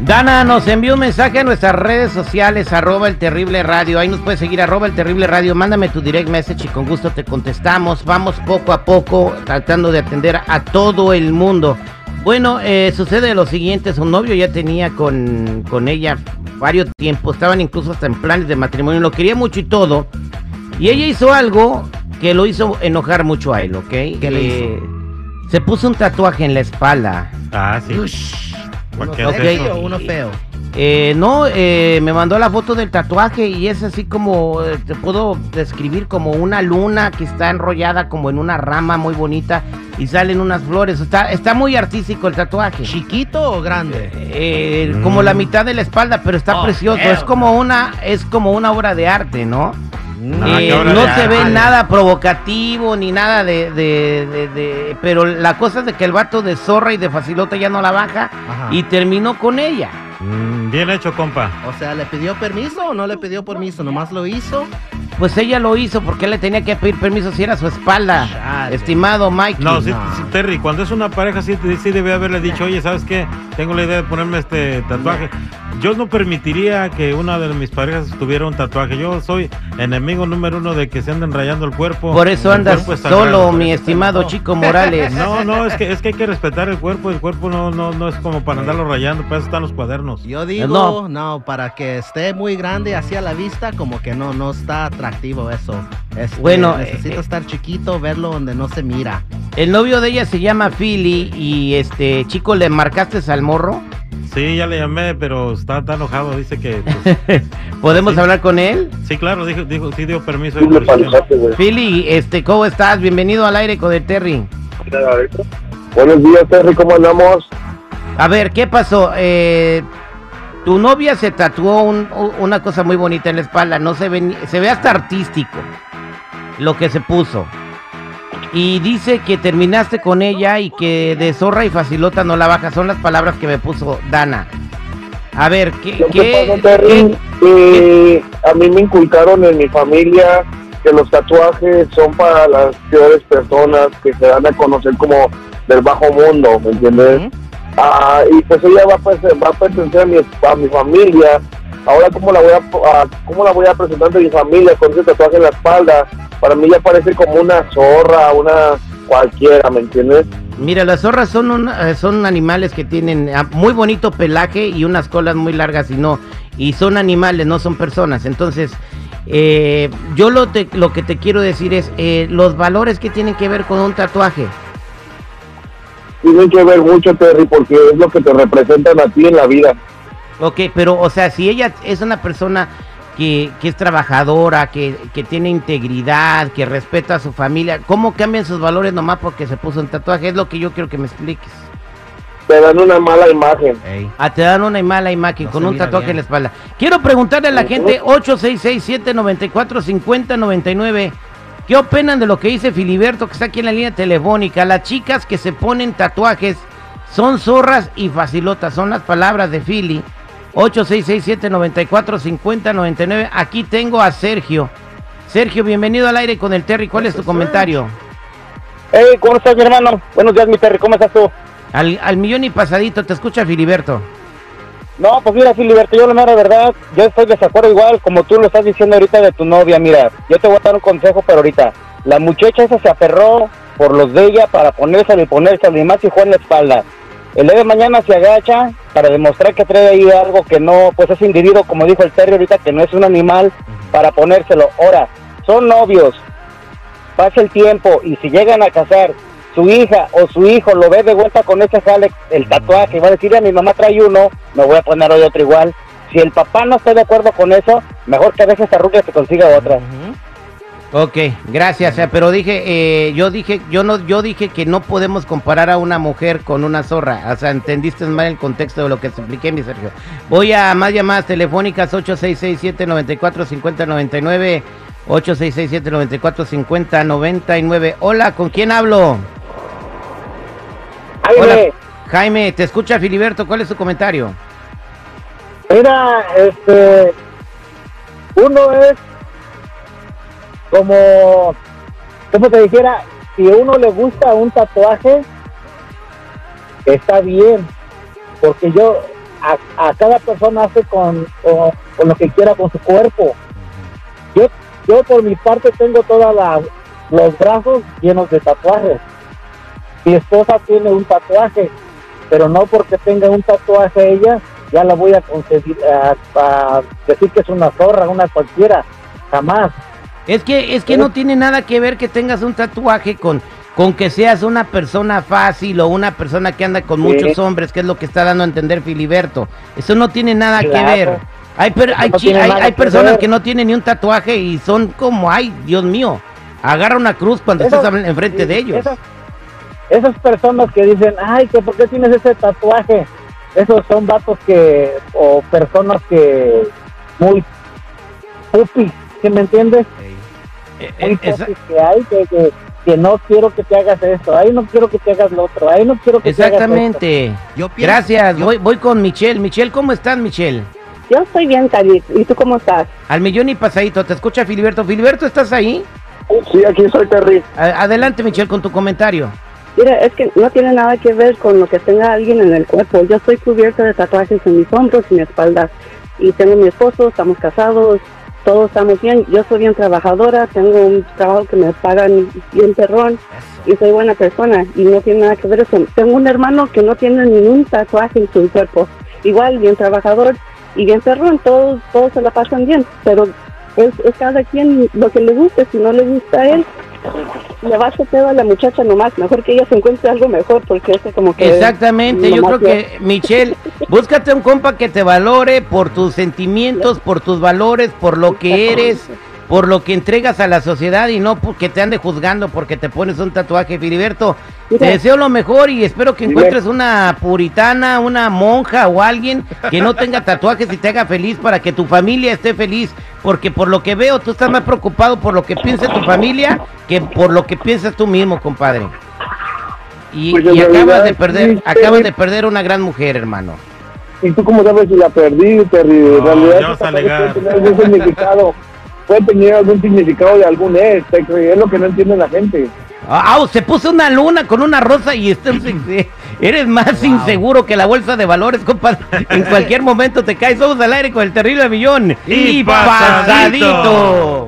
Dana nos envió un mensaje a nuestras redes sociales, arroba el terrible radio. Ahí nos puedes seguir, arroba el terrible radio. Mándame tu direct message y con gusto te contestamos. Vamos poco a poco tratando de atender a todo el mundo. Bueno, eh, sucede lo siguiente, su novio ya tenía con, con ella varios tiempos, estaban incluso hasta en planes de matrimonio, lo quería mucho y todo. Y ella hizo algo que lo hizo enojar mucho a él, ¿ok? ¿Qué le Eh, Se puso un tatuaje en la espalda. Ah, sí. ¿Para Uno qué feo, eso? uno feo. Eh, no, eh, me mandó la foto del tatuaje y es así como, eh, te puedo describir como una luna que está enrollada como en una rama muy bonita y salen unas flores. Está, está muy artístico el tatuaje. ¿Chiquito o grande? Eh, Como la mitad de la espalda, pero está Oh, precioso. hell Es como una, es como una obra de arte, ¿no? Ah, Eh, no se ve nada provocativo ni nada de, de- de- de- Pero la cosa es de que el vato de zorra y de facilota ya no la baja Ajá. y terminó con ella. Mm, bien hecho, compa. O sea, ¿le pidió permiso o no le pidió permiso? Nomás lo hizo. Pues ella lo hizo porque él le tenía que pedir permiso si era su espalda. Chale. Estimado Mike. No, sí, No. sí, Terry, cuando es una pareja, sí, sí debe haberle dicho, oye, ¿sabes qué? Tengo la idea de ponerme este tatuaje. Yo no permitiría que una de mis parejas tuviera un tatuaje. Yo soy enemigo número uno de que se anden rayando el cuerpo. Por eso El andas es sagrado. solo, mi estimado Chico Morales. No, no, es que, es que hay que respetar el cuerpo. El cuerpo no, no, no es como para andarlo rayando, para eso están los cuadernos. Yo digo, No. no. para que esté muy grande hacia la vista, como que no, no está atractivo eso. Este, Bueno, necesita eh, estar chiquito, verlo donde no se mira. El novio de ella se llama Philly y este chico le marcaste al morro. Sí, ya le llamé, pero está, está enojado. Dice que, pues, ¿Podemos Sí. hablar con él? sí, claro, dijo, dijo, sí dio permiso. Sí. Philly, este, ¿cómo estás? Bienvenido al aire con el Terry. Buenos días, Terry, ¿cómo andamos? A ver, ¿qué pasó? Eh, tu novia se tatuó un- una cosa muy bonita en la espalda, no se ve, ni- se ve hasta artístico lo que se puso. Y dice que terminaste con ella y que de zorra y facilota no la baja. Son las palabras que me puso Dana. A ver, ¿qué, Lo que qué- pasa, Terry, que a mí me inculcaron en mi familia que los tatuajes son para las peores personas que se dan a conocer como del bajo mundo, ¿me entiendes? Ah, y pues ella va a, perse- va a pertenecer a mi, a mi familia. Ahora, ¿cómo la, voy a, a- ¿cómo la voy a presentar ante mi familia con ese tatuaje en la espalda? Para mí ya parece como una zorra, una cualquiera, ¿me entiendes? Mira, las zorras son, un- eh, son animales que tienen ah, muy bonito pelaje y unas colas muy largas y no. Y son animales, no son personas. Entonces, eh, yo lo, te- lo que te quiero decir es eh, los valores que tienen que ver con un tatuaje. Tienen que ver mucho, Terry, porque es lo que te representan a ti en la vida. Ok, pero, o sea, si ella es una persona que, que es trabajadora, que, que tiene integridad, que respeta a su familia, ¿cómo cambian sus valores nomás porque se puso un tatuaje? Es lo que yo quiero que me expliques. Te dan una mala imagen. Ah, te dan una mala imagen No con un tatuaje bien. en la espalda. Quiero preguntarle a la gente 866-794-5099. ¿Qué opinan de lo que dice Filiberto que está aquí en la línea telefónica? Las chicas que se ponen tatuajes son zorras y facilotas. Son las palabras de Fili. 866-794-5099. Aquí tengo a Sergio. Sergio, bienvenido al aire con el Terry. ¿Cuál es tu comentario? Hey, ¿cómo estás, mi hermano? Buenos días, mi Terry, ¿cómo estás tú? Al, al millón y pasadito, te escucha Filiberto. No, pues mira, Filiberto, yo la mera verdad, yo estoy de desacuerdo igual, como tú lo estás diciendo ahorita de tu novia, mira, yo te voy a dar un consejo, pero ahorita, la muchacha esa se aferró por los de ella para ponérselo y ponérselo y más y en la espalda. El día de mañana se agacha para demostrar que trae ahí algo que no, pues es individuo, como dijo el Terry ahorita, que no es un animal, para ponérselo. Ahora, son novios, pasa el tiempo y si llegan a casar, su hija o su hijo lo ve de vuelta con ese jale, el tatuaje, y va a decir, a mi mamá trae uno, me voy a poner hoy otro igual. Si el papá no está de acuerdo con eso, mejor que a veces arrugue se consiga otra. Ok, gracias. eh, Pero dije, eh, yo dije, yo no, yo dije que no podemos comparar a una mujer con una zorra. O sea, entendiste mal el contexto de lo que te expliqué, mi Sergio. Voy a más llamadas telefónicas 8667-945099. 8667-945099. Hola, ¿con quién hablo? Hola, Jaime, te escucha Filiberto. ¿Cuál es tu comentario? Mira, este, uno es como, como te dijera, si a uno le gusta un tatuaje, está bien, porque yo, a, a cada persona hace con, con, con lo que quiera con su cuerpo. Yo, yo por mi parte tengo todos los brazos llenos de tatuajes. Mi esposa tiene un tatuaje, pero no porque tenga un tatuaje ella, ya la voy a conceder, a, a decir que es una zorra, una cualquiera, jamás. Es que, es que no tiene nada que ver que tengas un tatuaje con, con que seas una persona fácil o una persona que anda con Sí. muchos hombres, que es lo que está dando a entender Filiberto. Eso no tiene nada que ver. Hay, per- hay, No hay, hay que personas ver. que no tienen ni un tatuaje y son como, ay, Dios mío, agarra una cruz cuando Esas- estás enfrente de ellos. Esas, esas personas que dicen, ay, que ¿por qué tienes ese tatuaje? Esos son vatos que, o personas que muy pupi, ¿sí me entiendes? Eh, Muy eh, esa- pupis que hay, que, que, que no quiero que te hagas esto, ahí no quiero que te hagas lo otro, ahí no quiero que te hagas exactamente. Yo pienso- Gracias. yo- Voy, voy con Michelle. Michelle, ¿cómo estás, Michelle? Yo estoy bien, Cali. ¿Y tú cómo estás? Al millón y pasadito. Te escucha Filiberto. Filiberto, ¿estás ahí? Sí, aquí soy Terry. A- adelante, Michelle, con tu comentario. Mira, es que no tiene nada que ver con lo que tenga alguien en el cuerpo. Yo estoy cubierta de tatuajes en mis hombros y mi espalda. Y tengo mi esposo, estamos casados, todos estamos bien. Yo soy bien trabajadora, tengo un trabajo que me pagan bien perrón y soy buena persona. Y no tiene nada que ver eso. Tengo un hermano que no tiene ningún tatuaje en su cuerpo. Igual, bien trabajador y bien perrón. Todos, todos se la pasan bien. Pero es, cada quien lo que le guste. Si no le gusta a él, le va a hacer pedo a la muchacha nomás. Mejor que ella se encuentre algo mejor porque ese como que... Exactamente, yo creo que, Michelle, búscate un compa que te valore por tus sentimientos, por tus valores, por lo que eres, por lo que entregas a la sociedad y no porque te ande juzgando porque te pones un tatuaje, Filiberto. Te deseo lo mejor y espero que encuentres una puritana, una monja o alguien que no tenga tatuajes y te haga feliz para que tu familia esté feliz, porque por lo que veo tú estás más preocupado por lo que piense tu familia que por lo que piensas tú mismo, compadre. Y, Pues y acabas de perder, sí, acabas de perder una gran mujer, hermano. ¿Y tú cómo sabes si la perdí, Terry? No, en realidad, puede tener algún significado. De algún ex, es lo que no entiende la gente. Ah, se puso una luna con una rosa y está, eres más inseguro que la bolsa de valores, compadre. En cualquier momento te caes. Vamos al aire con el terrible millón. Y pasadito. pasadito.